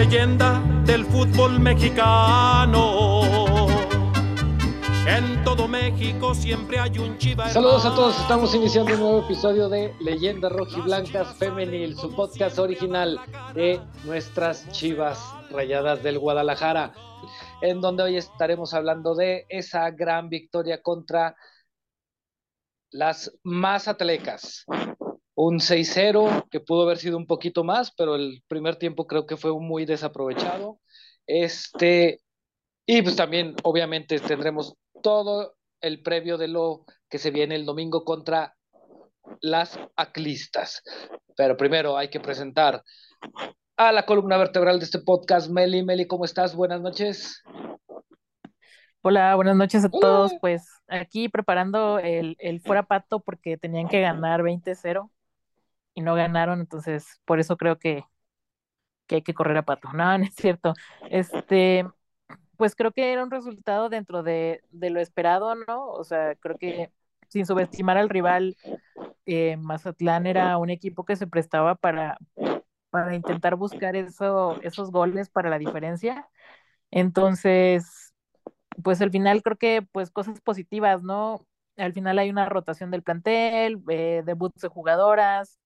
leyenda del fútbol mexicano. En todo México siempre hay un chiva. Saludos a todos, estamos iniciando un nuevo episodio de Leyendas Rojiblancas Femenil, su podcast original de nuestras chivas rayadas del Guadalajara, en donde hoy estaremos hablando de esa gran victoria contra las más atlecas un 6-0 que pudo haber sido un poquito más, pero el primer tiempo creo que fue muy desaprovechado. Este, y pues también obviamente tendremos todo el previo de lo que se viene el domingo contra las aclistas. Pero primero hay que presentar a la columna vertebral de este podcast, Meli. Meli, ¿cómo estás? Buenas noches. Hola, buenas noches a todos. Pues aquí preparando el, el fuera pato porque tenían que ganar 20-0 no ganaron, entonces por eso creo que, que hay que correr a pato. No, no es cierto. Este, pues creo que era un resultado dentro de, de lo esperado, ¿no? O sea, creo que sin subestimar al rival, eh, Mazatlán era un equipo que se prestaba para, para intentar buscar eso, esos goles para la diferencia. Entonces, pues al final creo que pues cosas positivas, ¿no? Al final hay una rotación del plantel, eh, debuts de jugadoras,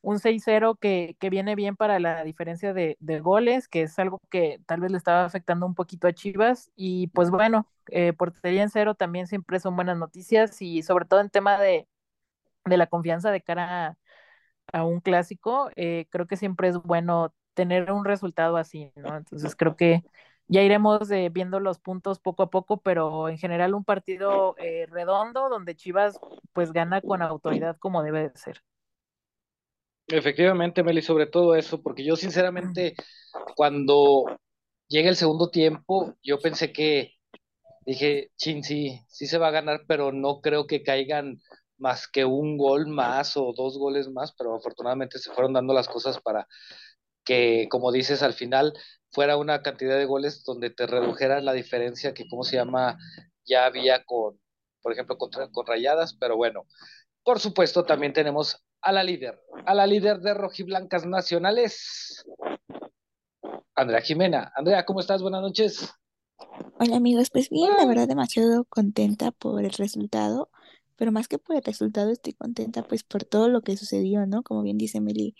un 6-0 que, que, viene bien para la diferencia de, de, goles, que es algo que tal vez le estaba afectando un poquito a Chivas. Y pues bueno, eh, portería en cero también siempre son buenas noticias y sobre todo en tema de, de la confianza de cara a, un clásico, eh, creo que siempre es bueno tener un resultado así, ¿no? Entonces creo que ya iremos eh, viendo los puntos poco a poco, pero en general un partido redondo donde Chivas pues gana con autoridad como debe de ser. Efectivamente, Meli, sobre todo eso, porque yo sinceramente, cuando llega el segundo tiempo, yo pensé que, dije, chin, sí, sí se va a ganar, pero no creo que caigan más que un gol más o dos goles más, pero afortunadamente se fueron dando las cosas para que, como dices, al final fuera una cantidad de goles donde te redujeran la diferencia que, ¿cómo se llama? Ya había con, por ejemplo, con, con Rayadas, pero bueno, por supuesto, también tenemos a la líder, a la líder de rojiblancas nacionales, Andrea Jimena. Andrea, ¿cómo estás? Buenas noches. Hola amigos, pues bien, la verdad demasiado contenta por el resultado, pero más que por el resultado estoy contenta pues por todo lo que sucedió, ¿no? Como bien dice Meli,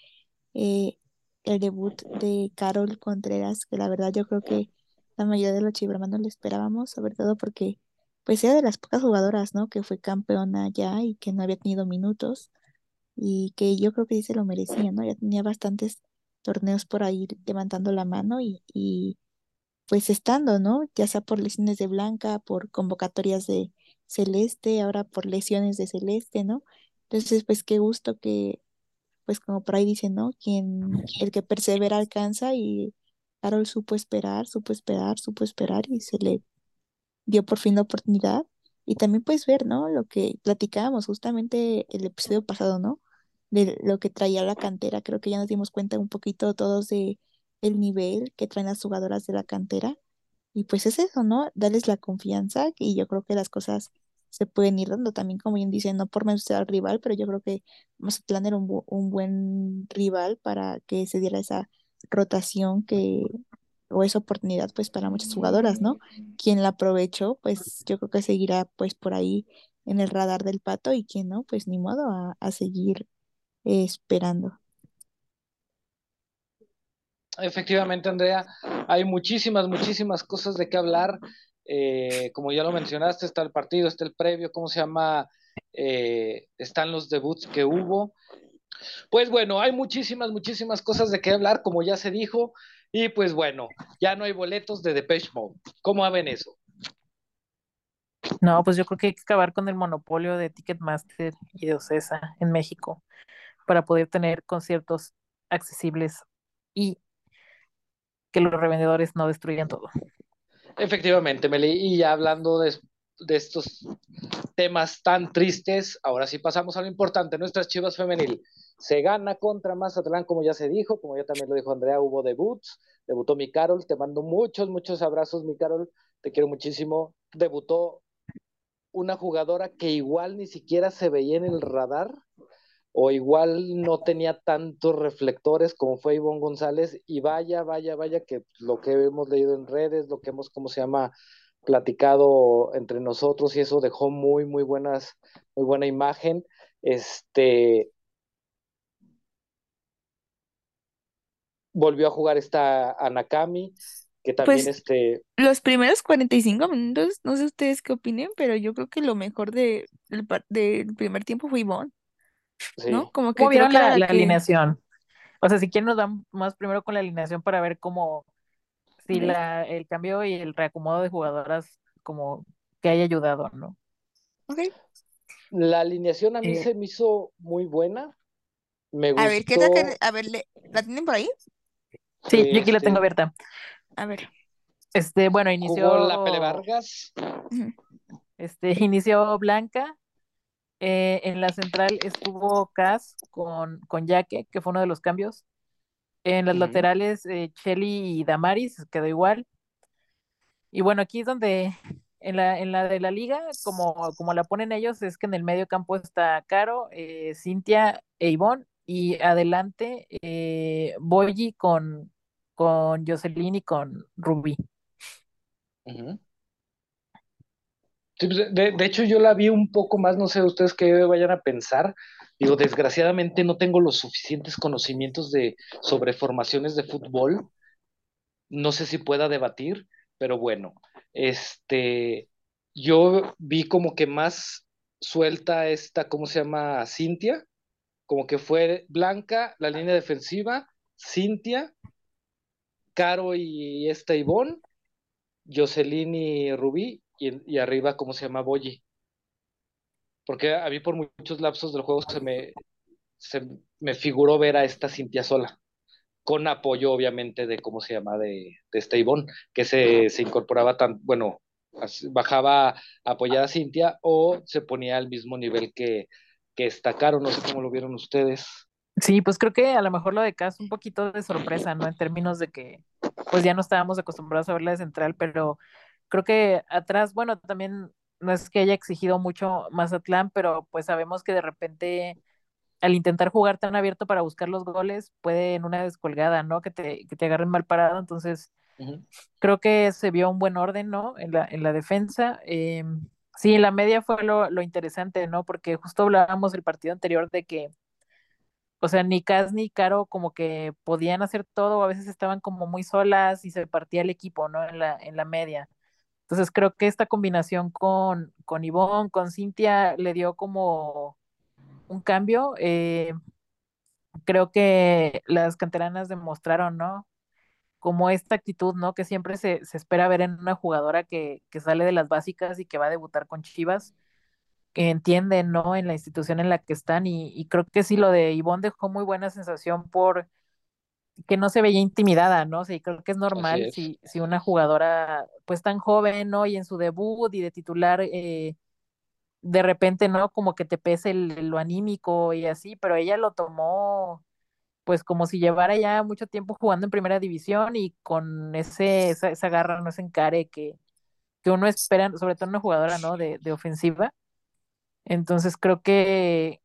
eh, el debut de Carol Contreras, que la verdad yo creo que la mayoría de los chivermanos lo esperábamos, sobre todo porque pues era de las pocas jugadoras, ¿no? Que fue campeona ya y que no había tenido minutos y que yo creo que sí se lo merecía, ¿no? Ya tenía bastantes torneos por ahí levantando la mano y, y pues estando, ¿no? Ya sea por lesiones de Blanca, por convocatorias de Celeste, ahora por lesiones de Celeste, ¿no? Entonces, pues qué gusto que, pues como por ahí dicen, ¿no? Quien, el que persevera alcanza y Carol supo esperar, supo esperar, supo esperar y se le dio por fin la oportunidad. Y también puedes ver, ¿no? Lo que platicábamos justamente el episodio pasado, ¿no? De lo que traía la cantera. Creo que ya nos dimos cuenta un poquito todos de el nivel que traen las jugadoras de la cantera. Y pues es eso, ¿no? Darles la confianza y yo creo que las cosas se pueden ir dando también, como bien dicen, no por menos al rival, pero yo creo que Mazatlán era un, un buen rival para que se diera esa rotación que, o esa oportunidad pues para muchas jugadoras, ¿no? Quien la aprovechó, pues yo creo que seguirá pues por ahí en el radar del pato y quien no, pues ni modo a, a seguir eh, esperando. Efectivamente, Andrea, hay muchísimas, muchísimas cosas de qué hablar. Eh, como ya lo mencionaste, está el partido, está el previo, ¿cómo se llama? Eh, están los debuts que hubo. Pues bueno, hay muchísimas, muchísimas cosas de qué hablar, como ya se dijo. Y pues bueno, ya no hay boletos de Depeche Mode. ¿Cómo ven eso? No, pues yo creo que hay que acabar con el monopolio de Ticketmaster y de Ocesa en México para poder tener conciertos accesibles y que los revendedores no destruyan todo. Efectivamente, Meli, y ya hablando de, de, estos temas tan tristes, ahora sí pasamos a lo importante, nuestras chivas femenil. Se gana contra Mazatlán, como ya se dijo, como ya también lo dijo Andrea, hubo debuts, debutó mi Carol, te mando muchos, muchos abrazos, mi Carol, te quiero muchísimo. Debutó una jugadora que igual ni siquiera se veía en el radar, o igual no tenía tantos reflectores como fue Ivonne González y vaya, vaya, vaya que lo que hemos leído en redes, lo que hemos, ¿cómo se llama? platicado entre nosotros y eso dejó muy, muy buenas, muy buena imagen. Este volvió a jugar esta Anakami, que también Pues este, los primeros 45 minutos, no sé ustedes qué opinen, pero yo creo que lo mejor de, del, del primer tiempo fue Ivonne, ¿no? Como ¿Cómo que creo vieron la, la la que... alineación? O sea, si quieren nos dan más primero con la alineación para ver cómo, si la, el cambio y el reacomodo de jugadoras como que haya ayudado, ¿no? ok. la alineación a mí Eh, se me hizo muy buena, me A ver, ¿qué es la que... gustó, A ver, ¿le- ¿la tienen por ahí? sí, yo aquí la tengo este, abierta. A ver. Este, bueno, jugó la Pele inició, Vargas, este, inició Blanca, eh, en la central estuvo Cas con, con Yaque, que fue uno de los cambios. En las laterales, eh, Cheli y Damaris quedó igual. Y bueno, aquí es donde en la, en la de la liga, como, como la ponen ellos, es que en el medio campo está Caro, eh, Cintia e Ivonne, y adelante eh, Boyi con, con Jocelyn y con Rubí. pues, de, de hecho, yo la vi un poco más, no sé ustedes qué vayan a pensar. Digo, desgraciadamente no tengo los suficientes conocimientos de, sobre formaciones de fútbol. No sé si pueda debatir, pero bueno, este, yo vi como que más suelta esta, ¿cómo se llama? Cintia, como que fue Blanca, la línea defensiva, Cintia, Caro y esta Ivonne, Jocelyn y Rubí, y, y arriba, ¿cómo se llama? Boyi. porque a mí por muchos lapsos del juego se me, se me figuró ver a esta Cintia sola, con apoyo obviamente de, ¿cómo se llama?, de, de este que se, se incorporaba tan, bueno, bajaba a apoyar a Cintia o se ponía al mismo nivel que, que no sé cómo lo vieron ustedes. Sí, pues creo que a lo mejor lo de Cas un poquito de sorpresa, ¿no? En términos de que pues ya no estábamos acostumbrados a verla de central, pero creo que atrás, bueno, también no es que haya exigido mucho Mazatlán, pero pues sabemos que de repente al intentar jugar tan abierto para buscar los goles, puede en una descolgada, ¿no? Que te, que te agarren mal parado, entonces Uh -huh. creo que se vio un buen orden, ¿no? En la, en la defensa. Eh, sí, en la media fue lo, lo interesante, ¿no? Porque justo hablábamos el partido anterior de que o sea, ni Cas ni Caro como que podían hacer todo, a veces estaban como muy solas y se partía el equipo, ¿no? En la, en la media. Entonces creo que esta combinación con, con Ivonne, con Cintia, le dio como un cambio. Eh, creo que las canteranas demostraron, ¿no? Como esta actitud, ¿no? Que siempre se, se espera ver en una jugadora que, que, sale de las básicas y que va a debutar con Chivas, que entienden, ¿no? En la institución en la que están y, y creo que sí, lo de Ivonne dejó muy buena sensación por que no se veía intimidada, ¿no? Sea, creo que es normal es. si, si una jugadora pues tan joven, ¿no? Y en su debut y de titular, eh, de repente, ¿no? Como que te pese el, lo anímico y así, pero ella lo tomó pues como si llevara ya mucho tiempo jugando en primera división y con ese, esa, esa garra, no ese encare que, que uno espera, sobre todo una jugadora, ¿no? De, de ofensiva. Entonces creo que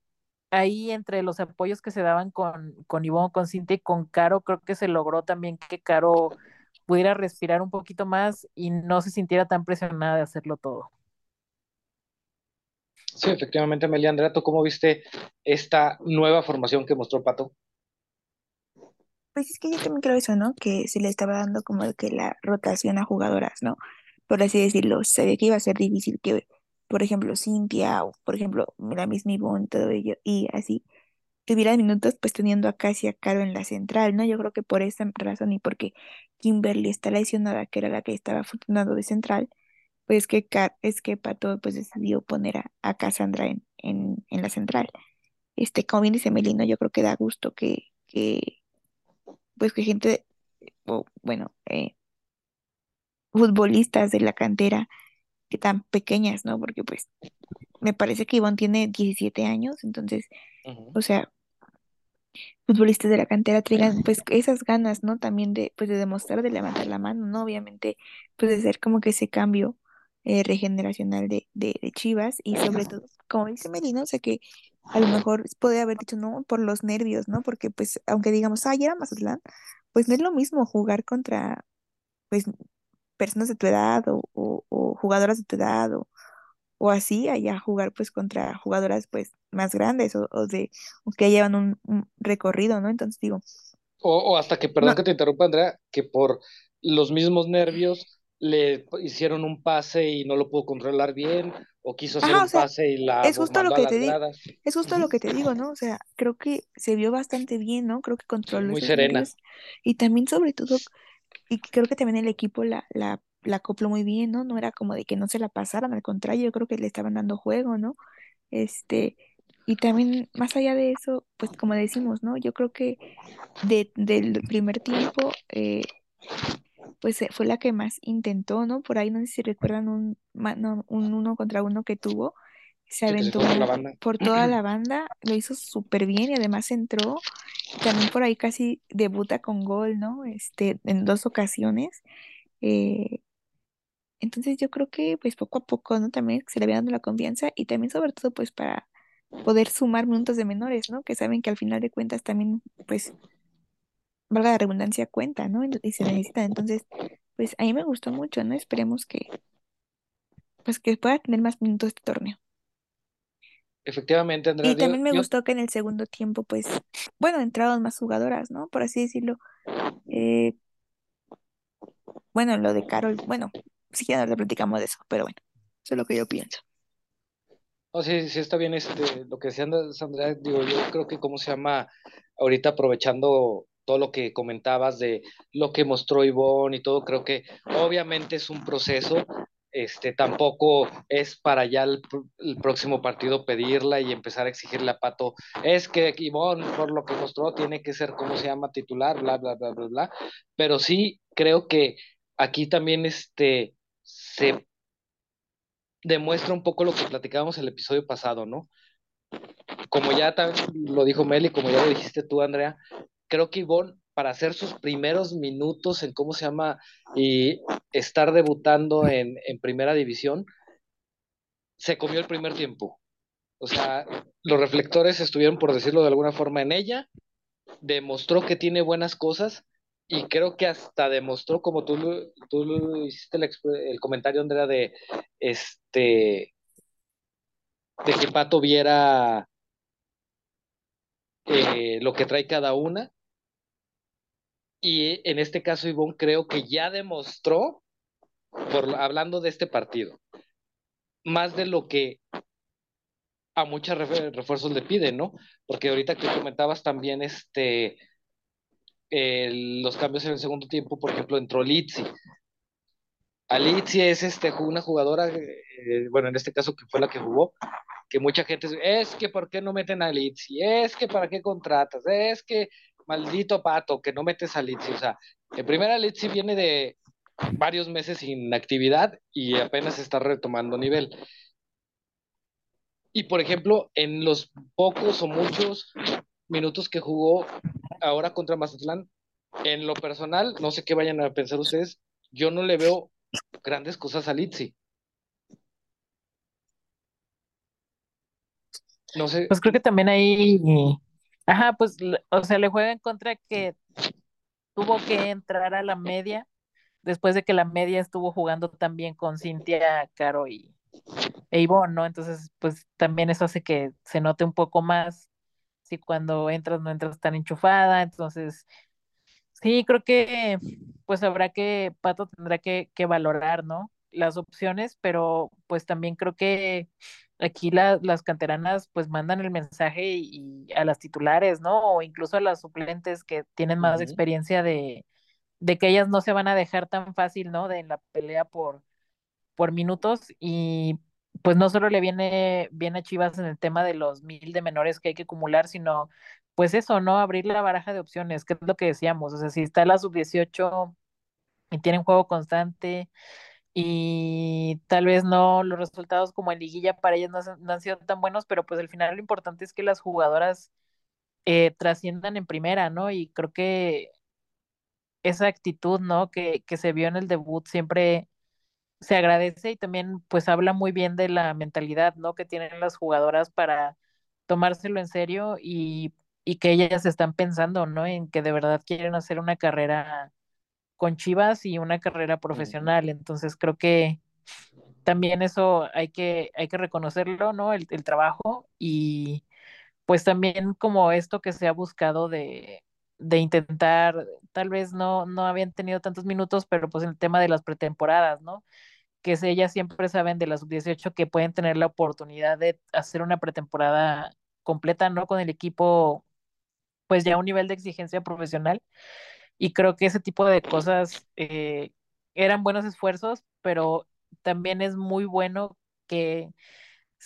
ahí entre los apoyos que se daban con, con Ivonne, con Cintia y con Caro, creo que se logró también que Caro pudiera respirar un poquito más y no se sintiera tan presionada de hacerlo todo. Sí, efectivamente, Amelia Andrea, ¿tú cómo viste esta nueva formación que mostró Pato? Pues es que yo también creo eso, ¿no? Que se le estaba dando como que la rotación a jugadoras, ¿no? Por así decirlo, sabía que iba a ser difícil que, por ejemplo, Cintia o, por ejemplo, la misma Ivonne, todo ello, y así, tuviera minutos pues teniendo a Casi a Caro en la central, ¿no? Yo creo que por esa razón y porque Kimberly está lesionada, que era la que estaba funcionando de central, pues que Car es que Pato pues decidió poner a, a Cassandra en, en, en, la central. Este, como bien dice Melino, yo creo que da gusto que, que pues que gente, o, bueno, eh, futbolistas de la cantera que tan pequeñas, ¿no? Porque pues me parece que Ivonne tiene 17 años, entonces, uh -huh. o sea, futbolistas de la cantera traigan pues esas ganas, ¿no? También de, pues de demostrar, de levantar la mano, ¿no? Obviamente, pues de hacer como que ese cambio eh, regeneracional de, de, de, Chivas y sobre todo, como dice Melina, o sea que a lo mejor podría haber dicho, no, por los nervios, ¿no? Porque pues, aunque digamos, ah, ya era Mazatlán, pues no es lo mismo jugar contra, pues, personas de tu edad o, o, o jugadoras de tu edad o, o así, allá jugar pues contra jugadoras pues más grandes o, o de, o que llevan un, un recorrido, ¿no? Entonces digo, O, o hasta que, perdón no, que te interrumpa, Andrea, que por los mismos nervios le hicieron un pase y no lo pudo controlar bien, o quiso hacer ajá, o un sea, pase y la es justo lo que te digo, es justo lo que te digo, ¿no? O sea, creo que se vio bastante bien, ¿no? Creo que controló muy serena. nervios y también sobre todo Y creo que también el equipo la, la, la acopló muy bien, ¿no? No era como de que no se la pasaran, al contrario, yo creo que le estaban dando juego, ¿no? Este, y también más allá de eso, pues como decimos, ¿no? Yo creo que de, del primer tiempo, eh, pues fue la que más intentó, ¿no? Por ahí no sé si recuerdan un, no, un uno contra uno que tuvo, se aventó por la una banda. por toda la banda, lo hizo súper bien y además entró, también por ahí casi debuta con gol, ¿no? Este, en dos ocasiones. eh, entonces yo creo que pues poco a poco, ¿no? También se le va dando la confianza y también sobre todo pues para poder sumar minutos de menores, ¿no? Que saben que al final de cuentas también pues valga la redundancia cuenta, ¿no? Y se necesitan. Entonces pues a mí me gustó mucho, ¿no? Esperemos que pues que pueda tener más minutos este torneo. Efectivamente, Andrea, Y también me yo gustó que en el segundo tiempo pues bueno, entraron más jugadoras, ¿no? Por así decirlo. Eh, bueno, lo de Carol, bueno, si ya no platicamos de eso, pero bueno, eso es lo que yo pienso. Oh, sí, sí está bien este, lo que decía And- Sandra, digo, yo creo que cómo se llama, ahorita aprovechando todo lo que comentabas de lo que mostró Ivonne y todo, creo que obviamente es un proceso, este, tampoco es para ya el, pr- el próximo partido pedirla y empezar a exigirle a Pato, es que Ivonne, por lo que mostró, tiene que ser, ¿cómo se llama?, titular, bla, bla, bla, bla, bla, pero sí creo que aquí también, este, se demuestra un poco lo que platicábamos el episodio pasado, ¿no? Como ya lo dijo Meli, como ya lo dijiste tú, Andrea, creo que Ivonne, para hacer sus primeros minutos en cómo se llama estar debutando en, en primera división, se comió el primer tiempo. O sea, los reflectores estuvieron, por decirlo de alguna forma, en ella, demostró que tiene buenas cosas y creo que hasta demostró, como tú, tú hiciste el, el comentario, Andrea, de este de que Pato viera eh, lo que trae cada una. Y en este caso, Ivonne creo que ya demostró, por, hablando de este partido, más de lo que a muchos refuerzos le piden, ¿no? Porque ahorita que comentabas también este, eh, los cambios en el segundo tiempo, por ejemplo, entró Litsi. Alitzi es este, una jugadora, eh, bueno, en este caso que fue la que jugó, que mucha gente es que ¿por qué no meten a Litsi? Es que ¿para qué contratas? Es que maldito pato, que no metes a Litsi. O sea, en primera Litsi viene de varios meses sin actividad y apenas está retomando nivel. Y por ejemplo, en los pocos o muchos minutos que jugó ahora contra Mazatlán, en lo personal, no sé qué vayan a pensar ustedes, yo no le veo grandes cosas a Litsi. No sé. Pues creo que también ahí, ajá, pues, o sea, le juega en contra que tuvo que entrar a la media después de que la media estuvo jugando también con Cintia, Caro y e Ivonne, ¿no? Entonces, pues también eso hace que se note un poco más si cuando entras no entras tan enchufada, entonces Sí, creo que pues habrá que, Pato tendrá que, que valorar, ¿no? Las opciones, pero pues también creo que aquí la- las canteranas pues mandan el mensaje y, y a las titulares, ¿no? O incluso a las suplentes que tienen más experiencia de, de que ellas no se van a dejar tan fácil, ¿no? De en la pelea por, por minutos y pues no solo le viene bien a Chivas en el tema de los mil de menores que hay que acumular, sino pues eso, ¿no? Abrir la baraja de opciones, que es lo que decíamos, o sea, si está la sub-18 y tienen juego constante y tal vez no los resultados como en liguilla para ellas no, han sido tan buenos, pero pues al final lo importante es que las jugadoras eh, trasciendan en primera, ¿no? Y creo que esa actitud, ¿no? Que, que se vio en el debut siempre se agradece y también pues habla muy bien de la mentalidad, ¿no? Que tienen las jugadoras para tomárselo en serio y, y que ellas están pensando, ¿no? En que de verdad quieren hacer una carrera con Chivas y una carrera profesional. Entonces creo que también eso hay que, hay que reconocerlo, ¿no? El, el trabajo y pues también como esto que se ha buscado de, de intentar, tal vez no, no habían tenido tantos minutos, pero pues el tema de las pretemporadas, ¿no? Que ellas siempre saben de las sub-18 que pueden tener la oportunidad de hacer una pretemporada completa, ¿no? Con el equipo, pues ya a un nivel de exigencia profesional. Y creo que ese tipo de cosas eh, eran buenos esfuerzos, pero también es muy bueno que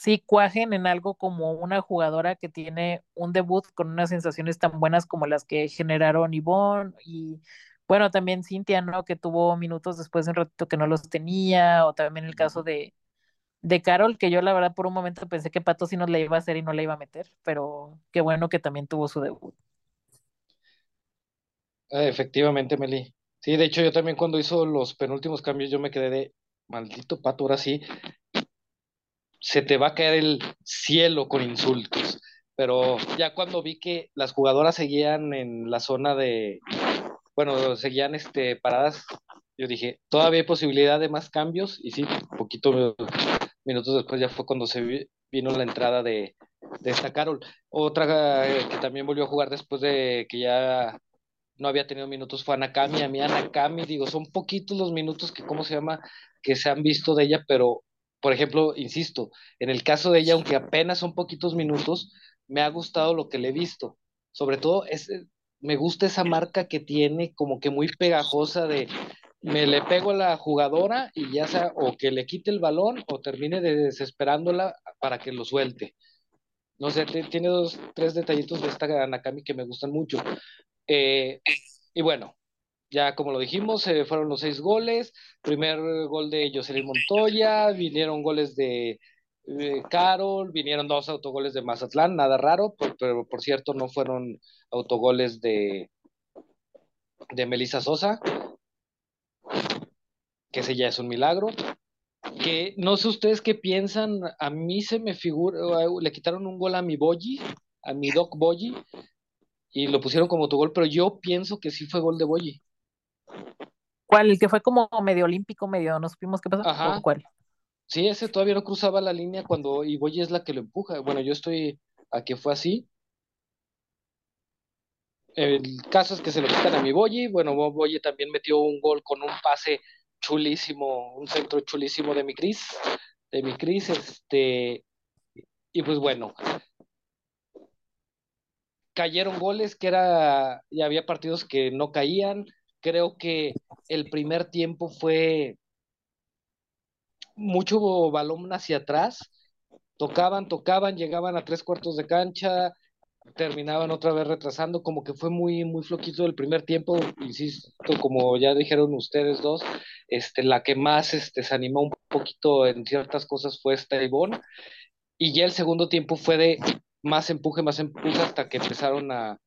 sí cuajen en algo como una jugadora que tiene un debut con unas sensaciones tan buenas como las que generaron Ivonne y bueno, también Cintia, ¿no? Que tuvo minutos después de un ratito que no los tenía, o también el caso de, de Carol, que yo la verdad por un momento pensé que Pato sí nos la iba a hacer y no la iba a meter, pero qué bueno que también tuvo su debut. Eh, efectivamente, Meli. Sí, de hecho yo también cuando hizo los penúltimos cambios yo me quedé de maldito Pato, ahora sí, se te va a caer el cielo con insultos. Pero ya cuando vi que las jugadoras seguían en la zona de, bueno, seguían este, paradas, yo dije, todavía hay posibilidad de más cambios. Y sí, poquito minutos después ya fue cuando se vino la entrada de, de esta Carol. Otra eh, que también volvió a jugar después de que ya no había tenido minutos fue Anakami. A mí Anakami, digo, son poquitos los minutos que, ¿cómo se llama? Que se han visto de ella, pero por ejemplo, insisto, en el caso de ella, aunque apenas son poquitos minutos, me ha gustado lo que le he visto. Sobre todo, es, eh, me gusta esa marca que tiene como que muy pegajosa de me le pego a la jugadora y ya sea o que le quite el balón o termine desesperándola para que lo suelte. No sé, tiene dos, tres detallitos de esta Nakami que me gustan mucho. Eh, y bueno, ya como lo dijimos, se fueron los seis goles. Primer gol de Jocelyn Montoya, vinieron goles de Carol, vinieron dos autogoles de Mazatlán, nada raro, pero por cierto no fueron autogoles de, de Melissa Sosa, que ese ya es un milagro. Que no sé ustedes qué piensan, a mí se me figura, le quitaron un gol a mi Boyi, a mi Doc Boyi, y lo pusieron como autogol, pero yo pienso que sí fue gol de Boyi. ¿Cuál? El que fue como medio olímpico, medio, no supimos qué pasó. Ajá. ¿Cuál? Sí, ese todavía no cruzaba la línea cuando Iboye es la que lo empuja. Bueno, yo estoy a que fue así. El caso es que se lo quitan a mi Boye. Bueno, Boye también metió un gol con un pase chulísimo, un centro chulísimo de mi Cris, de mi Cris, este, y pues bueno, cayeron goles que era, ya había partidos que no caían, creo que el primer tiempo fue mucho balón hacia atrás, tocaban, tocaban, llegaban a tres cuartos de cancha, terminaban otra vez retrasando, como que fue muy, muy floquito el primer tiempo, insisto, como ya dijeron ustedes dos, este, la que más este, se animó un poquito en ciertas cosas fue esta y ya el segundo tiempo fue de más empuje, más empuje, hasta que empezaron a,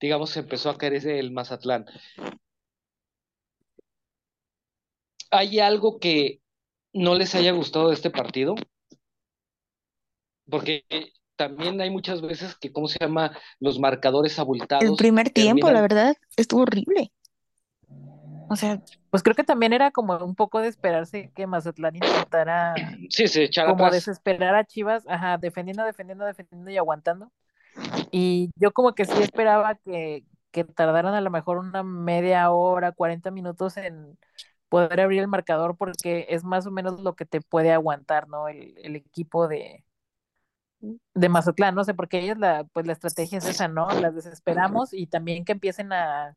digamos, empezó a caer ese el Mazatlán. ¿Hay algo que no les haya gustado de este partido? Porque también hay muchas veces que, ¿cómo se llama? Los marcadores abultados. El primer tiempo, la verdad, estuvo horrible. O sea, pues creo que también era como un poco de esperarse que Mazatlán intentara sí, se echara como atrás. desesperar a Chivas, ajá, defendiendo, defendiendo, defendiendo y aguantando. Y yo como que sí esperaba que, que tardaran a lo mejor una media hora, 40 minutos en poder abrir el marcador porque es más o menos lo que te puede aguantar, ¿no? El, el equipo de, de Mazatlán, no sé, porque ellas la, pues la estrategia es esa, ¿no? Las desesperamos y también que empiecen a,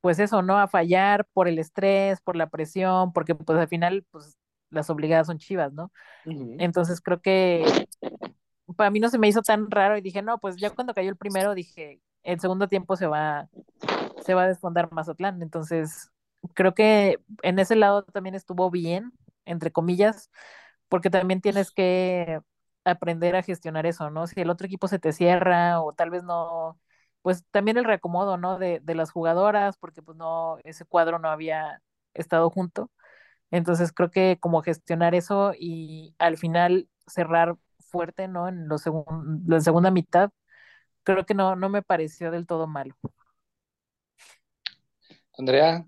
pues eso, ¿no? A fallar por el estrés, por la presión, porque pues al final, pues las obligadas son chivas, ¿no? Entonces creo que para mí no se me hizo tan raro y dije, no, pues ya cuando cayó el primero dije, el segundo tiempo se va, se va a desfondar Mazatlán. Entonces, creo que en ese lado también estuvo bien, entre comillas, porque también tienes que aprender a gestionar eso, ¿no? Si el otro equipo se te cierra o tal vez no, pues también el reacomodo, ¿no? De, de las jugadoras, porque pues no, ese cuadro no había estado junto. Entonces creo que como gestionar eso y al final cerrar fuerte, ¿no? En los la segunda mitad, creo que no, no me pareció del todo malo. Andrea.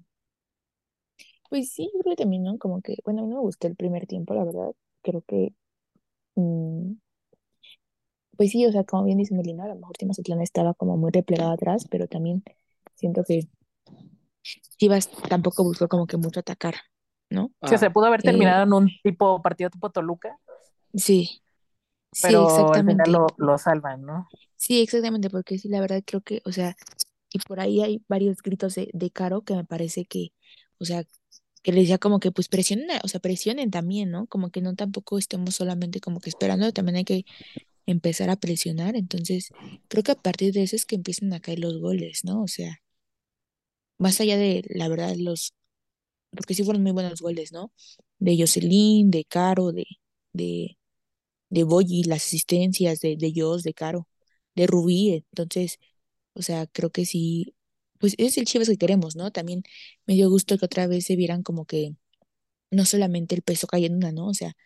Pues sí, creo que también, ¿no? Como que, bueno, a mí no me gustó el primer tiempo, la verdad. Creo que, mm, pues sí, o sea, como bien dice Melina, a lo mejor Timazatlán estaba como muy replegado atrás, pero también siento que Chivas tampoco buscó como que mucho atacar, ¿no? Sí, se pudo haber terminado en un tipo partido tipo Toluca. Sí. Pero sí, exactamente. al final lo, lo salvan, ¿no? Sí, exactamente, porque sí, la verdad creo que, o sea, y por ahí hay varios gritos de, de Caro que me parece que, o sea, que le decía como que pues presionen, o sea, presionen también, ¿no? Como que no tampoco estemos solamente como que esperando, también hay que empezar a presionar, entonces creo que a partir de eso es que empiezan a caer los goles, ¿no? O sea, más allá de, la verdad, los, porque sí fueron muy buenos goles, ¿no? De Jocelyn, de Caro, de, de, de Boyi, las asistencias de, de Jos, de Caro, de Rubí, entonces, o sea, creo que sí, pues es el Chivas que queremos, ¿no? También me dio gusto que otra vez se vieran como que no solamente el peso cayendo una, ¿no? O sea,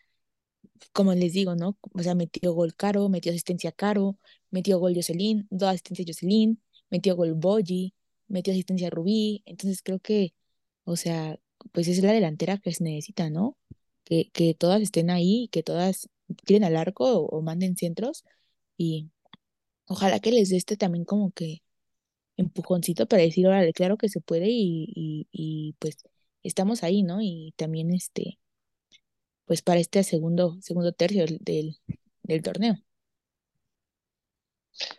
como les digo, ¿no? O sea, metió gol Caro, metió asistencia Caro, metió gol Jocelyn, dos asistencias Jocelyn, metió gol Boyi, metió asistencia Rubí, entonces creo que, o sea, pues es la delantera que se necesita, ¿no? Que, que todas estén ahí, que todas tiren al arco o, o manden centros y ojalá que les dé este también como que empujoncito para decir, órale, claro que se puede y, y, pues estamos ahí, ¿no? Y también este, pues para este segundo, segundo tercio del, del torneo.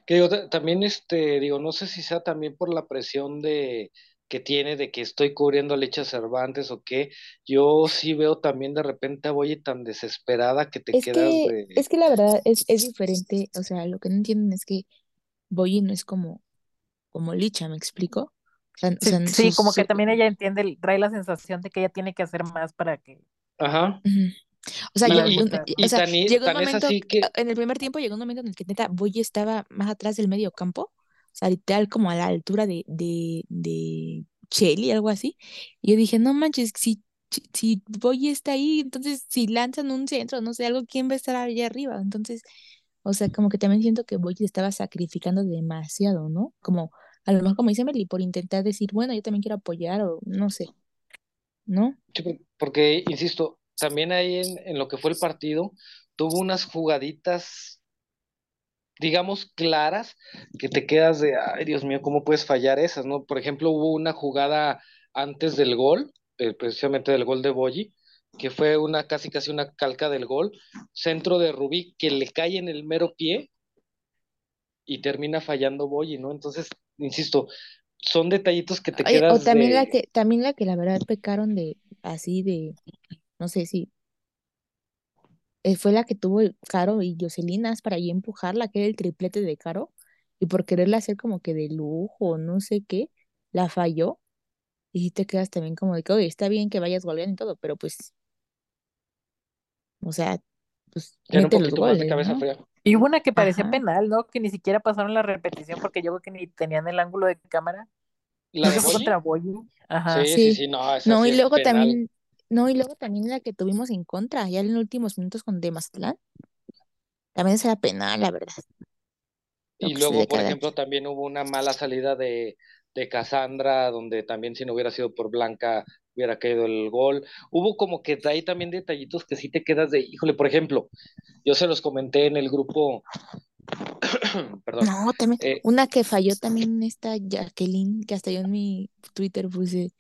Que digo, también este, digo, no sé si sea también por la presión de que tiene de que estoy cubriendo a Lecha Cervantes o qué, yo sí veo también de repente a Boye tan desesperada que te quedas de... Es que la verdad es, es diferente, o sea, lo que no entienden es que Boye no es como como Licha, ¿me explico? sí, como que también ella entiende, trae la sensación de que ella tiene que hacer más para que... Ajá. O sea, llegó, un momento, que... en el primer tiempo llegó un momento en el que neta Boy estaba más atrás del medio campo, o sea, literal como a la altura de, de, de Shelly, algo así. Y yo dije, no manches, si, si Boy está ahí, entonces si lanzan un centro, no sé, algo, ¿quién va a estar allá arriba? Entonces, o sea, como que también siento que Boy estaba sacrificando demasiado, ¿no? Como a lo mejor como dice Meli, por intentar decir, bueno, yo también quiero apoyar o no sé, ¿no? porque, insisto, también ahí en, en lo que fue el partido, tuvo unas jugaditas, digamos, claras, que te quedas de, ay, Dios mío, ¿cómo puedes fallar esas, no? Por ejemplo, hubo una jugada antes del gol, eh, precisamente del gol de Boyi, que fue una casi casi una calca del gol, centro de Rubí que le cae en el mero pie y termina fallando Boyi, ¿no? Entonces, insisto, son detallitos que te quedan. O también la que, también la que la verdad pecaron de, así de, no sé si eh, fue la que tuvo Caro y Jocelyn para ahí empujarla, que era el triplete de Caro, y por quererla hacer como que de lujo, no sé qué, la falló. Y te quedas también como de que, oye, está bien que vayas goleando y todo, pero pues, o sea, pues, mete los goles, ¿no? Y hubo una que parecía penal, ¿no? Que ni siquiera pasaron la repetición porque yo creo que ni tenían el ángulo de cámara. ¿La de contra Ajá. Sí, sí, sí, no, esa no sí y luego penal. también, no, y luego también la que tuvimos en contra, ya en los últimos minutos con Demastlán. También será penal, la verdad. Y luego, por ejemplo, también hubo una mala salida de, de Cassandra, donde también si no hubiera sido por Blanca hubiera caído el gol. Hubo como que ahí también detallitos que sí te quedas de, híjole, por ejemplo, yo se los comenté en el grupo, perdón. No, también, eh, una que falló también esta Jacqueline, que hasta yo en mi Twitter puse,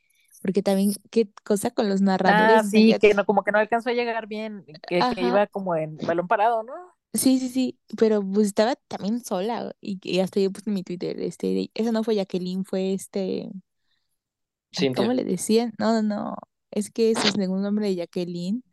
porque también, qué cosa con los narradores. Ah, sí, que no, como que no alcanzó a llegar bien, que, que iba como en balón parado, ¿no? Sí, sí, sí, pero pues estaba también sola y, hasta yo puse en mi Twitter, este, esa no fue Jacqueline, fue este, ¿cómo le decían? No, no, no, es que ese es ningún nombre de Jacqueline.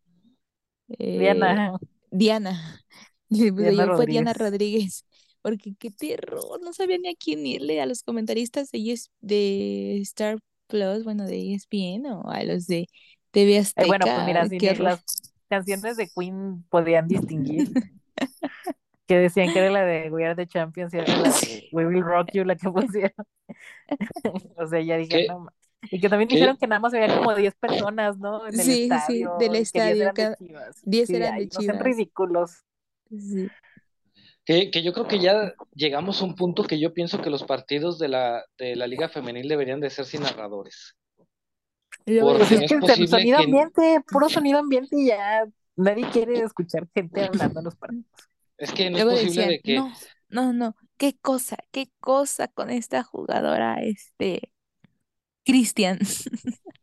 Diana. Eh, Diana. Diana fue Diana Rodríguez. Porque qué terror, no sabía ni a quién irle, a los comentaristas de, de Star Plus, bueno, de ESPN o a los de TV Azteca. bueno, pues mira, si las canciones de Queen podían distinguir. que decían que era la de We Are the Champions y era la de We Will Rock You la que pusieron. o sea, ya dije, no y que también dijeron que nada más había como 10 personas, ¿no? En el sí, estadio, sí, del estadio. 10 eran de Chivas. 10 eran de Chivas. No sean ridículos. Sí. Que, que yo creo que ya llegamos a un punto que yo pienso que los partidos de la, de la Liga Femenil deberían de ser sin narradores. Porque es no que es el posible sonido que- ambiente, puro sonido ambiente y ya nadie quiere escuchar gente hablando en los partidos. Es que no es Luego posible decían, de que no, no, no, qué cosa, qué cosa con esta jugadora, este, Cristian.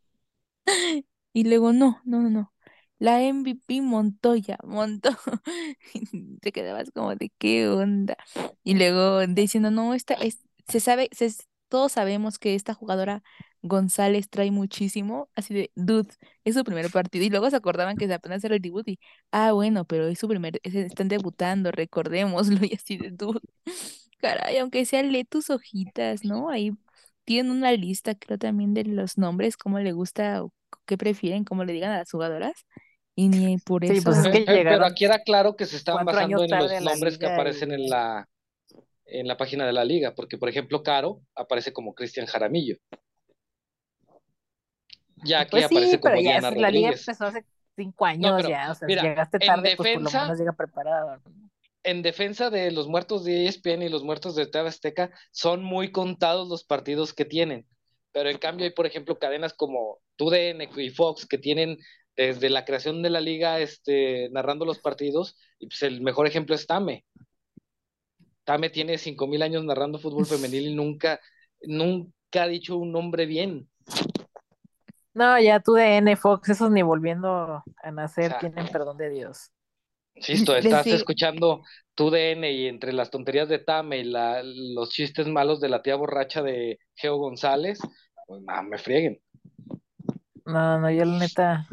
Y luego, no, no, no, no, la MVP Montoya, Monto. Te quedabas como de qué onda. Y luego diciendo, no, esta es, se sabe, se, todos sabemos que esta jugadora González trae muchísimo, así de, dude, es su primer partido. Y luego se acordaban que apenas era el debut y, ah, bueno, pero es su primer, es- están debutando, recordémoslo, y así de, dude, caray, aunque sea lee tus hojitas, ¿no? Ahí tienen una lista, creo también de los nombres, cómo le gusta o qué prefieren, cómo le digan a las jugadoras. Y ni por Sí, eso. pues es Pe- que pe- Pero aquí era claro que se estaban basando en los nombres que aparecen y- en la, en la página de la liga, porque por ejemplo Caro aparece como Cristian Jaramillo. Jackie Pues aparece sí, pero como ya es- la liga empezó hace cinco años pero, ya, o sea, mira, llegaste tarde, pues por lo defensa- menos llega preparado. En defensa de los muertos de ESPN y los muertos de TV Azteca, son muy contados los partidos que tienen. Pero en cambio hay, por ejemplo, cadenas como TUDN y Fox que tienen desde la creación de la liga este, narrando los partidos, y pues el mejor ejemplo es Tame. Tame tiene 5.000 años narrando fútbol femenil y nunca, nunca ha dicho un nombre bien. No, ya tú de N Fox, esos ni volviendo a nacer tienen perdón de Dios. Insisto, estás digo- escuchando tu DN y entre las tonterías de Tame y la, los chistes malos de la tía borracha de Geo González, pues nada, me frieguen. No, no, yo la neta.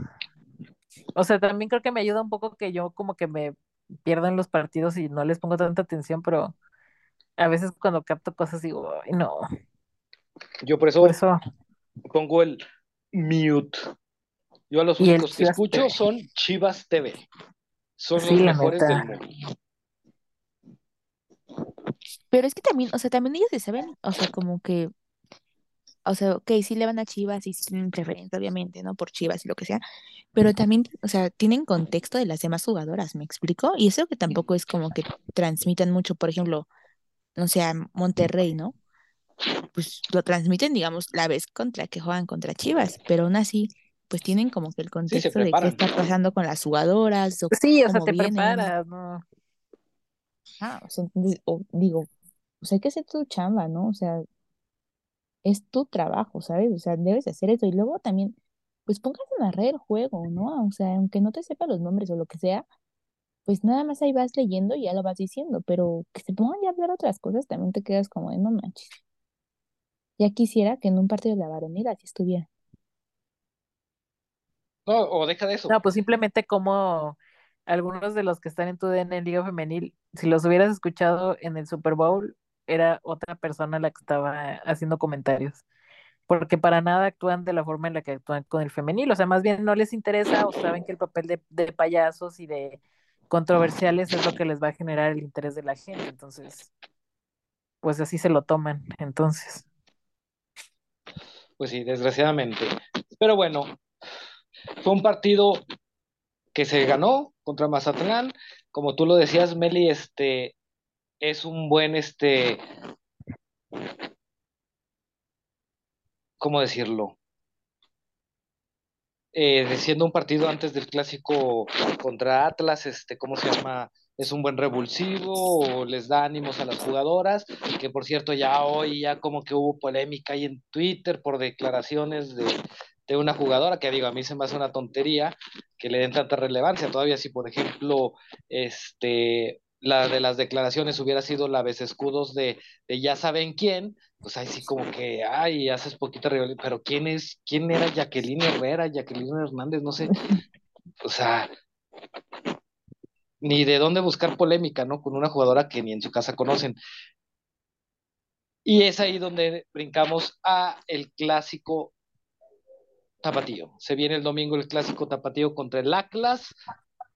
O sea, también creo que me ayuda un poco que yo como que me pierdo en los partidos y no les pongo tanta atención, pero a veces cuando capto cosas digo, ay, no, Yo por eso por eso. pongo el mute. Yo a los únicos que escucho TV. son Chivas TV. Son Sí, los mejores del mundo. Pero es que también, o sea, también ellos se saben, o sea, como que, o sea, ok, sí le van a Chivas y sí tienen preferencia, obviamente, ¿no? Por Chivas y lo que sea, pero también, o sea, tienen contexto de las demás jugadoras, ¿me explico? Y eso que tampoco es como que transmitan mucho, por ejemplo, no sé, a Monterrey, ¿no? Pues lo transmiten, digamos, la vez contra que juegan contra Chivas, pero aún así, pues tienen como que el contexto de qué está pasando con las jugadoras o Sí, o sea, te vienen. preparas, ¿no? Ah, o sea, o digo, o sea, hay que hacer tu chamba, ¿no? O sea, es tu trabajo, ¿sabes? O sea, debes de hacer eso. Y luego también, pues póngase a narrar el juego, ¿no? O sea, aunque no te sepa los nombres o lo que sea, pues nada más ahí vas leyendo y ya lo vas diciendo, pero que se pongan ya a hablar otras cosas, también te quedas como de no manches. Ya quisiera que en un partido de la varonil así estuviera. No, o deja de eso. No, pues simplemente como algunos de los que están en tu DN en Liga Femenil, si los hubieras escuchado en el Super Bowl, era otra persona la que estaba haciendo comentarios. Porque para nada actúan de la forma en la que actúan con el femenil. O sea, más bien no les interesa o saben que el papel de, de payasos y de controversiales es lo que les va a generar el interés de la gente. Entonces, pues así se lo toman. Entonces, Pues sí, desgraciadamente. Pero bueno, fue un partido que se ganó contra Mazatlán. Como tú lo decías, Meli, este es un buen, este, ¿cómo decirlo? Eh, siendo un partido antes del clásico contra Atlas, este, ¿cómo se llama? Es un buen revulsivo, o les da ánimos a las jugadoras, que por cierto ya hoy ya como que hubo polémica ahí en Twitter por declaraciones de, de una jugadora, que digo, a mí se me hace una tontería que le den tanta relevancia, todavía si por ejemplo, este, la de las declaraciones hubiera sido la vez escudos de, de ya saben quién, pues ahí sí como que, ay, haces poquita rivalidad, pero ¿quién es, quién era Jacqueline Herrera, Jacqueline Hernández? No sé, o sea, ni de dónde buscar polémica, ¿no? Con una jugadora que ni en su casa conocen. Y es ahí donde brincamos a el clásico tapatío. Se viene el domingo el clásico tapatío contra el Atlas.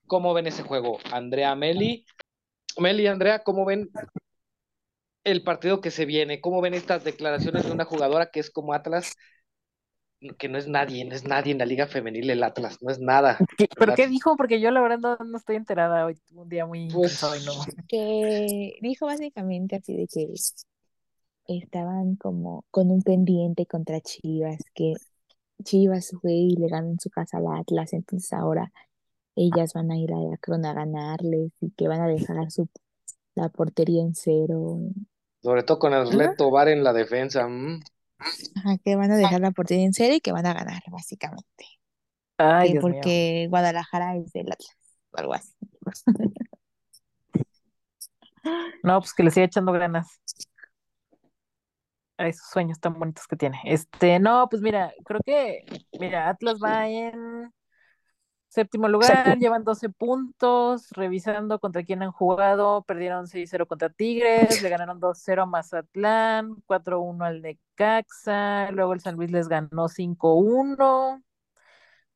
¿Cómo ven ese juego? Andrea, Meli. Meli, Andrea, ¿cómo ven el partido que se viene? ¿Cómo ven estas declaraciones de una jugadora que es como Atlas? Que no es nadie, no es nadie en la liga femenil el Atlas, no es nada. ¿Pero qué dijo? Porque yo la verdad no, no estoy enterada hoy, un día muy pues, no. Que dijo básicamente así de que estaban como con un pendiente contra Chivas, que Chivas fue y le ganó en su casa al Atlas, entonces ahora ellas van a ir a Akron a ganarles y que van a dejar su, la portería en cero. Sobre todo con el reto Bar en la defensa. mm. Ajá, que van a dejar la portería en cero y que van a ganar, básicamente. Ay, mío. porque Guadalajara es del Atlas, o algo así. No, pues que le siga echando ganas a esos sueños tan bonitos que tiene. Este, no, pues mira, creo que, mira, Atlas va en séptimo lugar, llevan 12 puntos, revisando contra quién han jugado, perdieron 6-0 contra Tigres, le ganaron 2-0 a Mazatlán, 4-1 al Necaxa, luego el San Luis les ganó 5-1.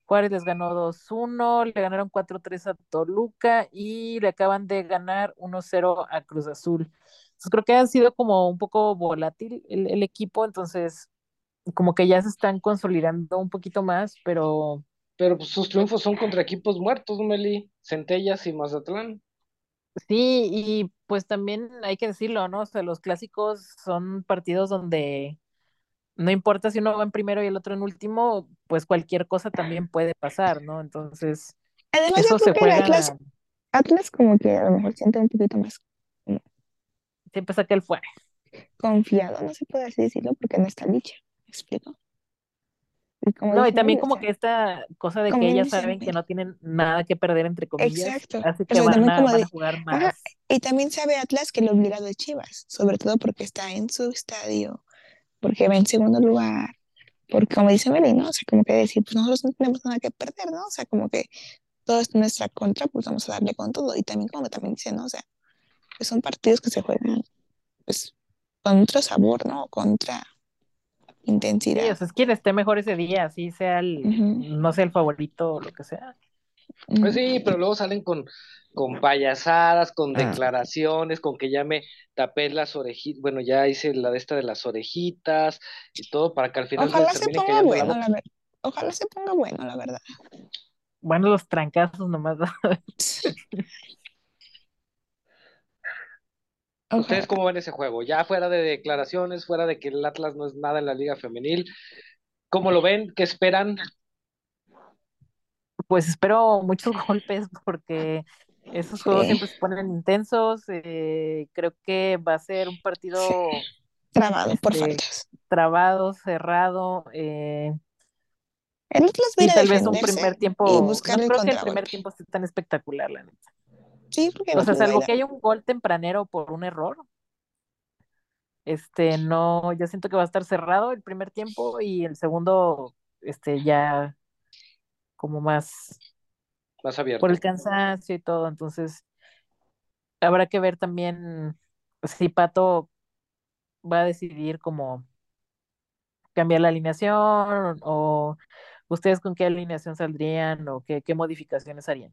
Juárez les ganó 2-1, le ganaron 4-3 a Toluca y le acaban de ganar 1-0 a Cruz Azul. Entonces creo que ha sido como un poco volátil el, el equipo, entonces como que ya se están consolidando un poquito más, pero Pero pues, sus triunfos son contra equipos muertos, Meli, Centellas y Mazatlán. sí, y pues también hay que decirlo, ¿no? O sea, los clásicos son partidos donde no importa si uno va en primero y el otro en último, pues cualquier cosa también puede pasar, ¿no? Entonces, Además, eso yo se que juega, Atlas, Atlas como que a lo mejor siente un poquito más siempre saca el fuera. confiado, no se puede así decirlo porque no está Licha, ¿me explico? No, y también como que esta cosa de como que ellas saben que no tienen nada que perder, entre comillas, Exacto. así O que sea, van a, jugar ajá, más. y también sabe Atlas que lo obligado de Chivas, sobre todo porque está en su estadio, porque va en segundo lugar, porque como dice Meli, ¿no? O sea, como que decir, pues nosotros no tenemos nada que perder, ¿no? O sea, como que todo es nuestra contra, pues vamos a darle con todo. Y también como también dice, ¿no? O sea, pues son partidos que se juegan, pues, con otro sabor, ¿no? Contra Sí, o intensidad. sea, es quien esté mejor ese día, así sea el, no sé, el favorito o lo que sea. Pues sí, pero luego salen con, con payasadas, con Ah, declaraciones, con que ya me tapé las orejitas, bueno, ya hice la de esta de las orejitas y todo para que al final Ojalá se ponga la bueno, la boca. verdad. Ojalá se ponga bueno, la verdad. Bueno, los trancazos nomás. ¿Ustedes cómo ven ese juego? Ya fuera de declaraciones, fuera de que el Atlas no es nada en la liga femenil, ¿cómo lo ven? ¿Qué esperan? Pues espero muchos golpes porque esos juegos Sí, siempre se ponen intensos. eh, creo que va a ser un sí. partido Trabado por este, faltas. trabado, cerrado. eh, El Atlas y tal vez un primer tiempo, buscar no el creo que el primer tiempo esté tan espectacular, la neta. Sí, porque O sea, salvo que haya un gol tempranero por un error, este, no, yo siento que va a estar cerrado el primer tiempo y el segundo, este, ya como más Más por el abierto. cansancio y todo. Entonces, habrá que ver también si Pato va a decidir como cambiar la alineación o ustedes con qué alineación saldrían o qué, qué modificaciones harían.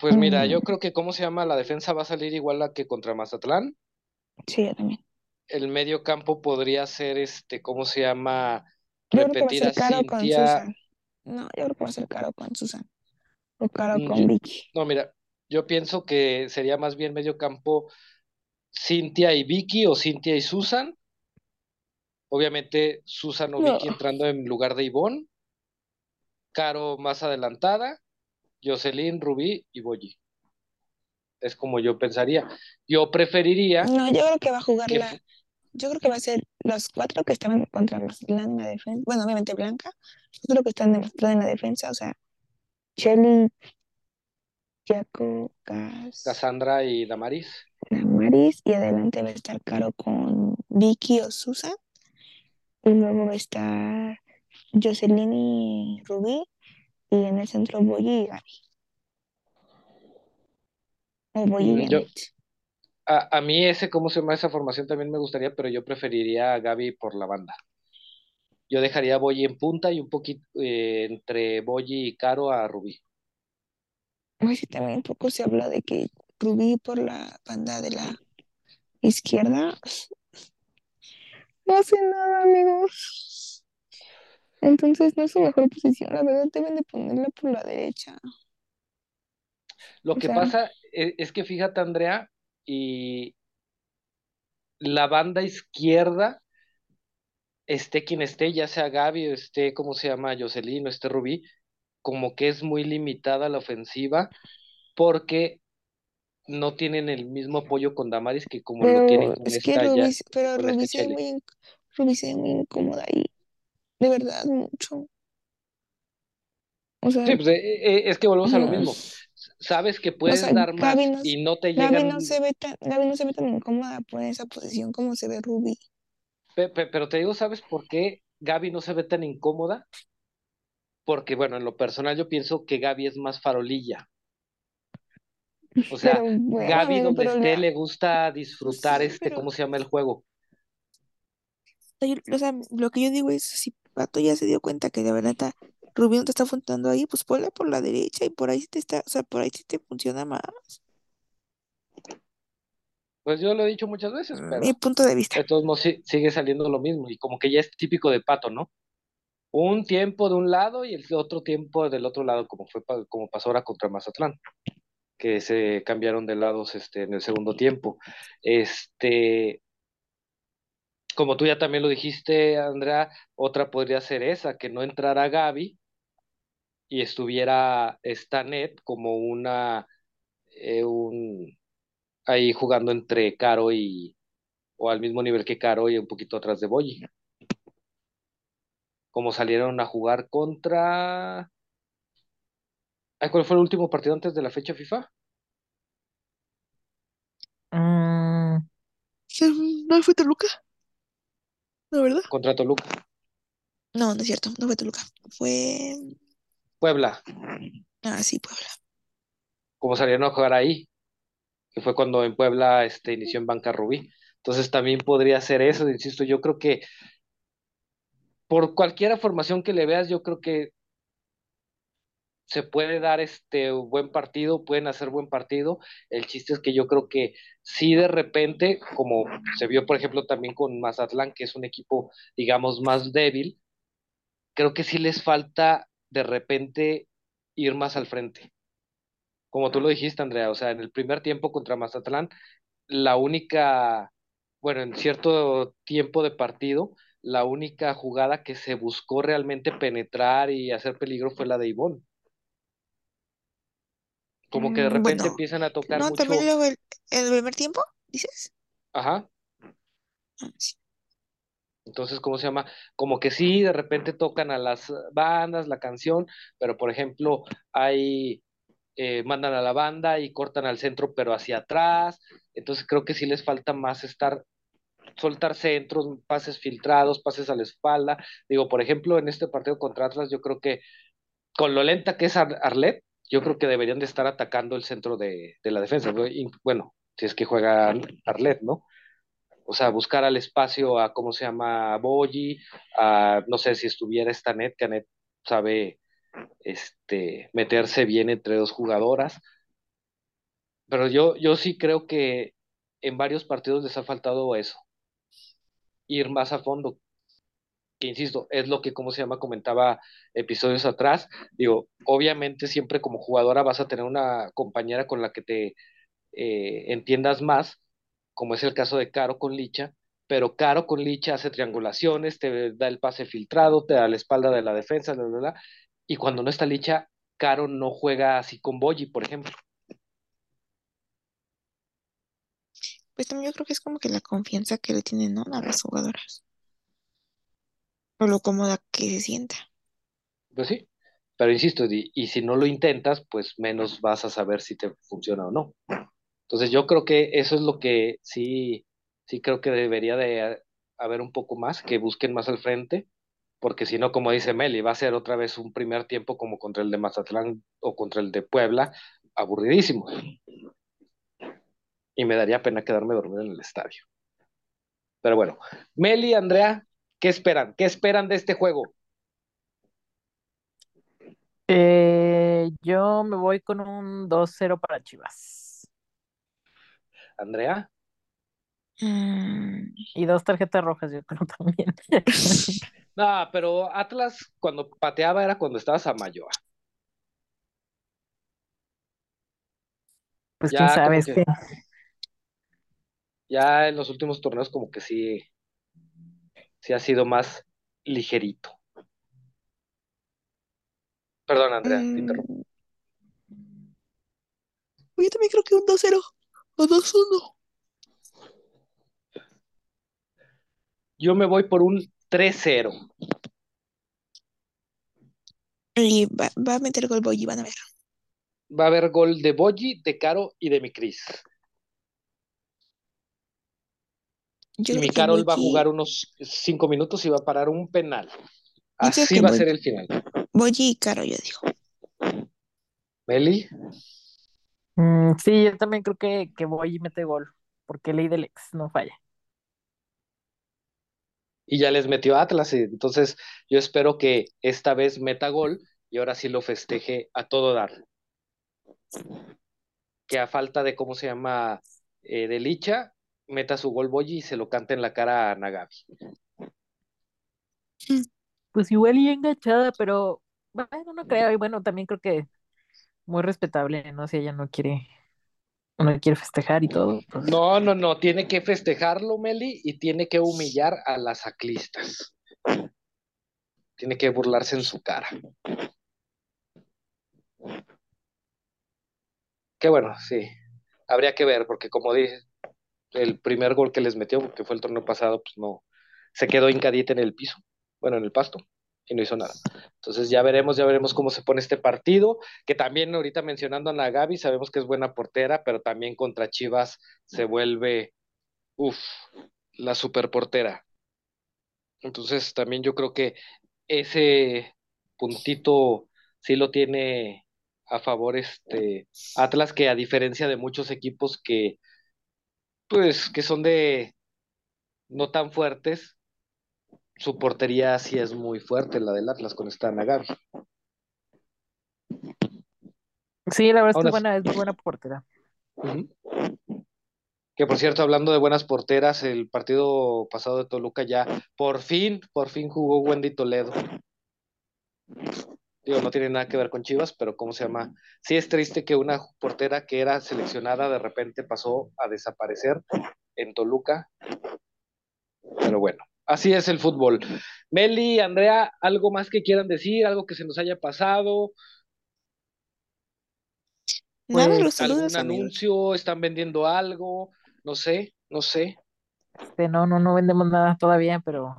Pues mira, Mm, yo creo que cómo se llama la defensa va a salir igual a que contra Mazatlán. sí, yo también. El medio campo podría ser este, ¿cómo se llama? Yo creo que va a Repetir ser a Caro con Cintia. Susan. No, yo creo que va a ser Caro con Susan. O Caro Mm, con yo- Vicky. No, mira, yo pienso que sería más bien medio campo Cintia y Vicky o Cintia y Susan. Obviamente Susan o No. Vicky entrando en lugar de Ivonne. Caro más adelantada. Jocelyn, Rubí y Boyi. Es como yo pensaría. Yo preferiría No, yo creo que va a jugar que la... Yo creo que va a ser los cuatro que estaban contra Mazatlán en la defensa. Bueno, obviamente Blanca. Los cuatro que están Mazatlán en la defensa. O sea, Shelly, Jaco, Cassandra y Damaris. Maris. Y adelante va a estar Caro con Vicky o Susan. Y luego va a estar Jocelyn y Rubí. Y en el centro Boyi y Gaby. O Boyi y yo, a, a mí ese, ¿cómo se llama esa formación? También me gustaría, pero yo preferiría a Gaby por la banda. Yo dejaría a Boyi en punta y un poquito eh, entre Boyi y Caro a Rubí. Ay, sí, también un poco se habla de que Rubí por la banda de la izquierda no hace nada, amigos. Entonces no es su mejor posición, la verdad deben de ponerla por la derecha. Lo O que sea, pasa e- es, que fíjate, Andrea, y la banda izquierda, esté quien esté, ya sea Gaby o esté, ¿cómo se llama? Jocelyn o esté Rubí, como que es muy limitada la ofensiva porque no tienen el mismo apoyo con Damaris que como lo tienen con es que esta ya, Rubí, pero Rubí este se ve muy, Rubí se ve muy incómoda ahí, de verdad, mucho. O sea, Sí, pues eh, eh, es que volvemos a lo mismo. Sabes que o puedes sea, dar Gaby más no, y no te Gaby llegan, no se ve tan, Gaby no se ve tan incómoda por esa posición como se ve Rubí. pe- pe- pero te digo, ¿sabes por qué Gaby no se ve tan incómoda? Porque, bueno, en lo personal yo pienso que Gaby es más farolilla. O sea, Pero bueno, Gaby amigo, donde pero esté la, le gusta disfrutar sí, este, pero ¿cómo se llama el juego? o sea, lo que yo digo es, si Pato ya se dio cuenta que de verdad está- Rubí no te está funcionando ahí, pues ponla por la derecha y por ahí sí te está, o sea, por ahí sí te funciona más. Pues yo lo he dicho muchas veces, Mi pero punto de vista. de todos modos sí- sigue saliendo lo mismo y como que ya es típico de Pato, ¿no? Un tiempo de un lado y el otro tiempo del otro lado, como fue como pasó ahora contra Mazatlán, que se cambiaron de lados este, en el segundo tiempo. Este, como tú ya también lo dijiste, Andrea, otra podría ser esa, que no entrara Gaby y estuviera Stanet como una, eh, un, ahí jugando entre Caro y, o al mismo nivel que Caro y un poquito atrás de Boyi. Como salieron a jugar contra... ¿Cuál fue el último partido antes de la fecha FIFA? Mm, ¿No fue Toluca? ¿No, verdad? Contra Toluca. No, no es cierto, no fue Toluca. Fue. Puebla, Ah, sí, Puebla. como salieron a jugar ahí, que fue cuando en Puebla este, inició en Banca Rubí. Entonces también podría ser eso, insisto, yo creo que por cualquier formación que le veas, yo creo que se puede dar este buen partido, pueden hacer buen partido. El chiste es que yo creo que si de repente, como se vio por ejemplo también con Mazatlán, que es un equipo, digamos, más débil, creo que sí les falta de repente ir más al frente. Como tú lo dijiste, Andrea, o sea, en el primer tiempo contra Mazatlán, la única, bueno, en cierto tiempo de partido, la única jugada que se buscó realmente penetrar y hacer peligro fue la de Ivonne. Como que de Mm, repente bueno, empiezan a tocar no, también mucho, luego el, el primer tiempo, dices. ajá, Ah, sí. entonces, ¿cómo se llama? Como que sí, de repente tocan a las bandas, la canción, pero por ejemplo, hay, eh, mandan a la banda y cortan al centro, pero hacia atrás, entonces creo que sí les falta más estar soltar centros, pases filtrados, pases a la espalda. Digo, por ejemplo, en este partido contra Atlas, yo creo que con lo lenta que es Ar- Arlet, yo creo que deberían de estar atacando el centro de, de la defensa. bueno, si es que juega Arlet, ¿no? O sea, buscar al espacio a, ¿cómo se llama? A Boyi, a, no sé si estuviera esta net, que Anet sabe este, meterse bien entre dos jugadoras. Pero yo, yo sí creo que en varios partidos les ha faltado eso, ir más a fondo, que insisto, es lo que, como se llama, comentaba episodios atrás. Digo, obviamente siempre como jugadora vas a tener una compañera con la que te eh, entiendas más, como es el caso de Caro con Licha, pero Caro con Licha hace triangulaciones, te da el pase filtrado, te da la espalda de la defensa, bla, bla, bla, y cuando no está Licha, Caro no juega así con Boyi, por ejemplo. Pues también yo creo que es como que la confianza que le tienen, ¿no? A las jugadoras. Lo cómoda que se sienta. Pues sí, pero insisto, y, y si no lo intentas, pues menos vas a saber si te funciona o no. Entonces yo creo que eso es lo que sí, sí creo que debería de haber un poco más, que busquen más al frente, porque si no, como dice Meli, va a ser otra vez un primer tiempo como contra el de Mazatlán o contra el de Puebla, aburridísimo. Y me daría pena quedarme dormido en el estadio. Pero bueno, Meli, Andrea, ¿qué esperan? ¿Qué esperan de este juego? eh, yo me voy con un 2-0 para Chivas. Andrea, Mm, Y dos tarjetas rojas, yo creo también. No, pero Atlas cuando pateaba era cuando estabas a Mayoa. Pues Ya quién sabe, es que- que Ya en los últimos torneos como que sí, sí ha sido más ligerito. Perdón, Andrea, te Mm, interrumpo. Yo también creo que un 2-0 o 2-1. Yo me voy por un 3-0. Y va, va a meter gol Boyi, van a ver. Va a haber gol de Boyi, de Caro y de mi Cris. Yo Y mi Carol va a jugar unos 5 minutos y va a parar un penal. Así que va a ser el final. Boyi y Caro, yo digo. Meli, mm, sí, yo también creo que, que voy y mete gol, porque ley del ex no falla. y ya les metió Atlas. y Entonces, yo espero que esta vez meta gol y ahora sí lo festeje a todo dar. Que a falta de, ¿cómo se llama? Eh, de Licha, meta su gol Boyi y se lo cante en la cara a Nagabi. Pues igual y enganchada, pero bueno, no creo. Y bueno, también creo que muy respetable, ¿no? Si ella no quiere, no quiere festejar y todo, pues No, no, no, tiene que festejarlo, Meli, y tiene que humillar a las aclistas. Tiene que burlarse en su cara. Qué bueno, sí. Habría que ver, porque como dije, el primer gol que les metió, que fue el torneo pasado, pues no, se quedó hincadita en el piso, bueno, en el pasto, y no hizo nada. Entonces ya veremos, ya veremos cómo se pone este partido, que también ahorita mencionando a Nagabi, sabemos que es buena portera, pero también contra Chivas se vuelve, uff, la super portera. Entonces también yo creo que ese puntito sí lo tiene a favor este Atlas, que a diferencia de muchos equipos que pues que son de no tan fuertes, su portería sí es muy fuerte, la del Atlas con esta Nagabi. sí, la verdad es que buena, es muy buena portera. Que por cierto, hablando de buenas porteras, el partido pasado de Toluca ya por fin, por fin jugó Wendy Toledo. Digo, no tiene nada que ver con Chivas, pero ¿cómo se llama? Sí es triste que una portera que era seleccionada de repente pasó a desaparecer en Toluca. Pero bueno, así es el fútbol. Meli, Andrea, ¿algo más que quieran decir? ¿Algo que se nos haya pasado? Nada, Pues, los saludos, ¿Algún amigos. anuncio? ¿Están vendiendo algo? No sé, no sé. Este, no, no, no vendemos nada todavía, pero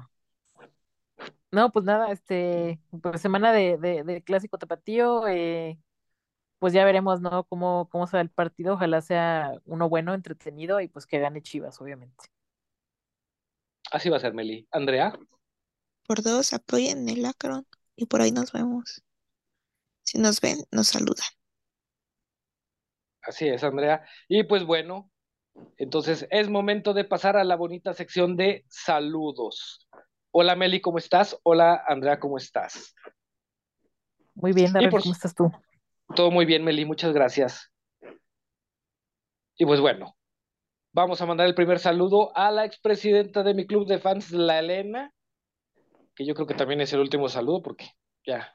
no, pues nada, este, pues semana de, de, de clásico tapatío, eh, pues ya veremos, ¿no? Cómo, cómo se va el partido, ojalá sea uno bueno, entretenido y pues que gane Chivas, obviamente. Así va a ser, Meli. Andrea. Por dos, apoyen el Acron y por ahí nos vemos. Si nos ven, nos saludan. Así es, Andrea. Y pues bueno, entonces es momento de pasar a la bonita sección de saludos. Hola Meli, ¿cómo estás? Hola Andrea, ¿cómo estás? Muy bien, por ¿cómo estás tú? Todo muy bien, Meli, muchas gracias. Y pues bueno, vamos a mandar el primer saludo a la expresidenta de mi club de fans, la Elena, que yo creo que también es el último saludo porque ya,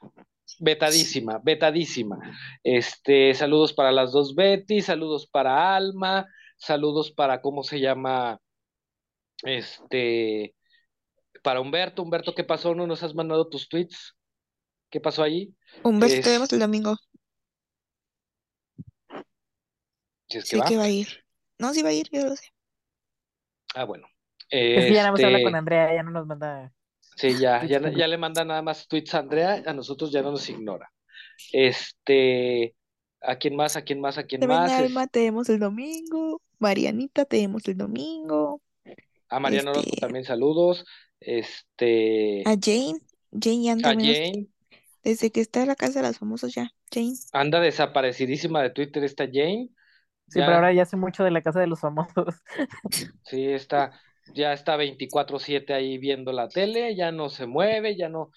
vetadísima, vetadísima. Este, saludos para las dos Betty, saludos para Alma, saludos para, ¿cómo se llama? Este, para Humberto. Humberto, ¿qué pasó? ¿No nos has mandado tus tweets? ¿Qué pasó allí? Humberto, Es- te vemos el domingo. Si es que Sí va. que va a ir. No, sí va a ir, yo lo sé. Ah, bueno. Es que ya nada más habla Este, con Andrea, ya no nos manda. Sí, ya, ya, ya le manda nada más tweets a Andrea, a nosotros ya no nos ignora. Este, ¿a quién más? ¿A quién más? ¿A quién También más? Es- Alma, te vemos el domingo. Marianita, te vemos el domingo. a Mariano este- también saludos. Este, A Jane. Jane ya anda a menos- Jane, Desde que está en la casa de los famosos ya. Jane. anda desaparecidísima de Twitter esta Jane. Sí, Ya- pero ahora ya hace mucho de la casa de los famosos. Sí, está, ya está 24/7 ahí viendo la tele, ya no se mueve, ya no,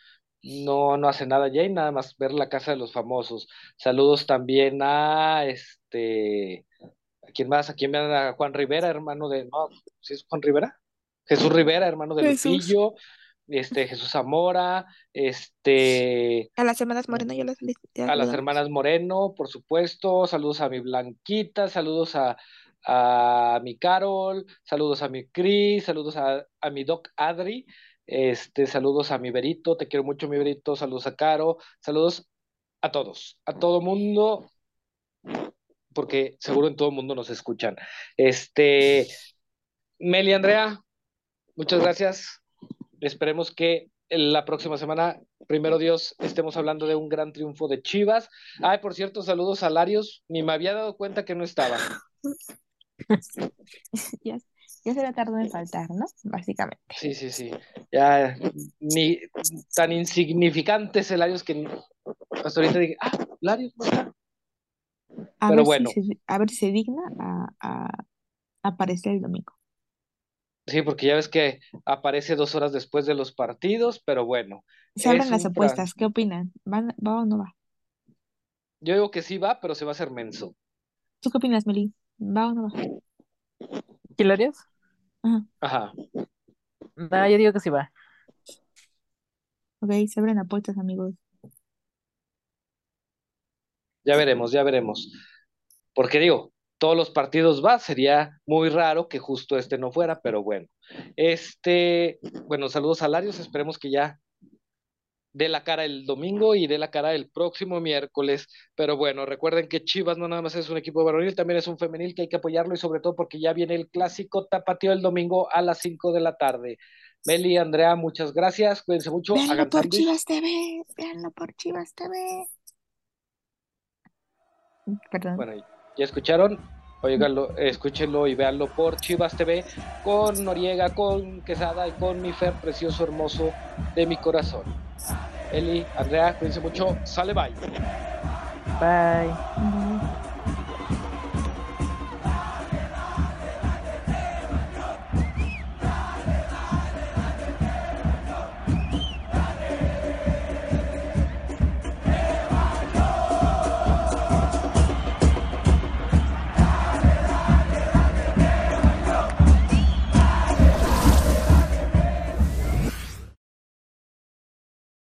no, no hace nada Jane, nada más ver la casa de los famosos. Saludos también a este, ¿a quién más? ¿A quién me a Juan Rivera, hermano de, no, ¿sí es Juan Rivera? Jesús Rivera, hermano de Jesús. Lupillo. este Jesús Zamora, este A las hermanas Moreno yo las a las hermanas Moreno, por supuesto, saludos a mi Blanquita, saludos a, a mi Carol, saludos a mi Cris, saludos a, a mi Doc Adri, este, saludos a mi Berito, te quiero mucho mi Berito, saludos a Caro, saludos a todos, a todo mundo, porque seguro en todo el mundo nos escuchan. Este, Meli Andrea, muchas gracias. Esperemos que la próxima semana, primero Dios, estemos hablando de un gran triunfo de Chivas. Ay, por cierto, saludos a Larios, ni me había dado cuenta que no estaba. ya, ya se le tardó en faltar, ¿no? Básicamente. Sí, sí, sí. Ya ni tan insignificante es el Larios que hasta ahorita dije, ah, Larios no está. A Pero bueno. si se, a ver si se digna a, a aparecer el domingo. Sí, porque ya ves que aparece dos horas después de los partidos, pero bueno. Se abren las apuestas, ¿qué opinan? ¿Van, ¿Va o no va? Yo digo que sí va, pero se va a hacer menso. ¿Tú qué opinas, Meli? ¿Va o no va? ¿Hilarios? Ajá. No, yo digo que sí va. Ok, se abren apuestas, amigos. Ya veremos, ya veremos. Porque digo, todos los partidos va, sería muy raro que justo este no fuera, pero bueno. Este, bueno, saludos a Larios, esperemos que ya dé la cara el domingo y dé la cara el próximo miércoles. Pero bueno, recuerden que Chivas no nada más es un equipo varonil, también es un femenil que hay que apoyarlo y sobre todo porque ya viene el clásico tapateo el domingo a las 5 de la tarde. Meli, Andrea, muchas gracias, cuídense mucho, hagan por. Chivas TV, véanlo por Chivas TV. Perdón. Bueno, ya escucharon, Óiganlo, escúchenlo y véanlo por Chivas TV con Noriega, con Quesada y con mi Fer precioso, hermoso de mi corazón. Eli, Andrea, cuídense mucho, sale. Bye. Bye.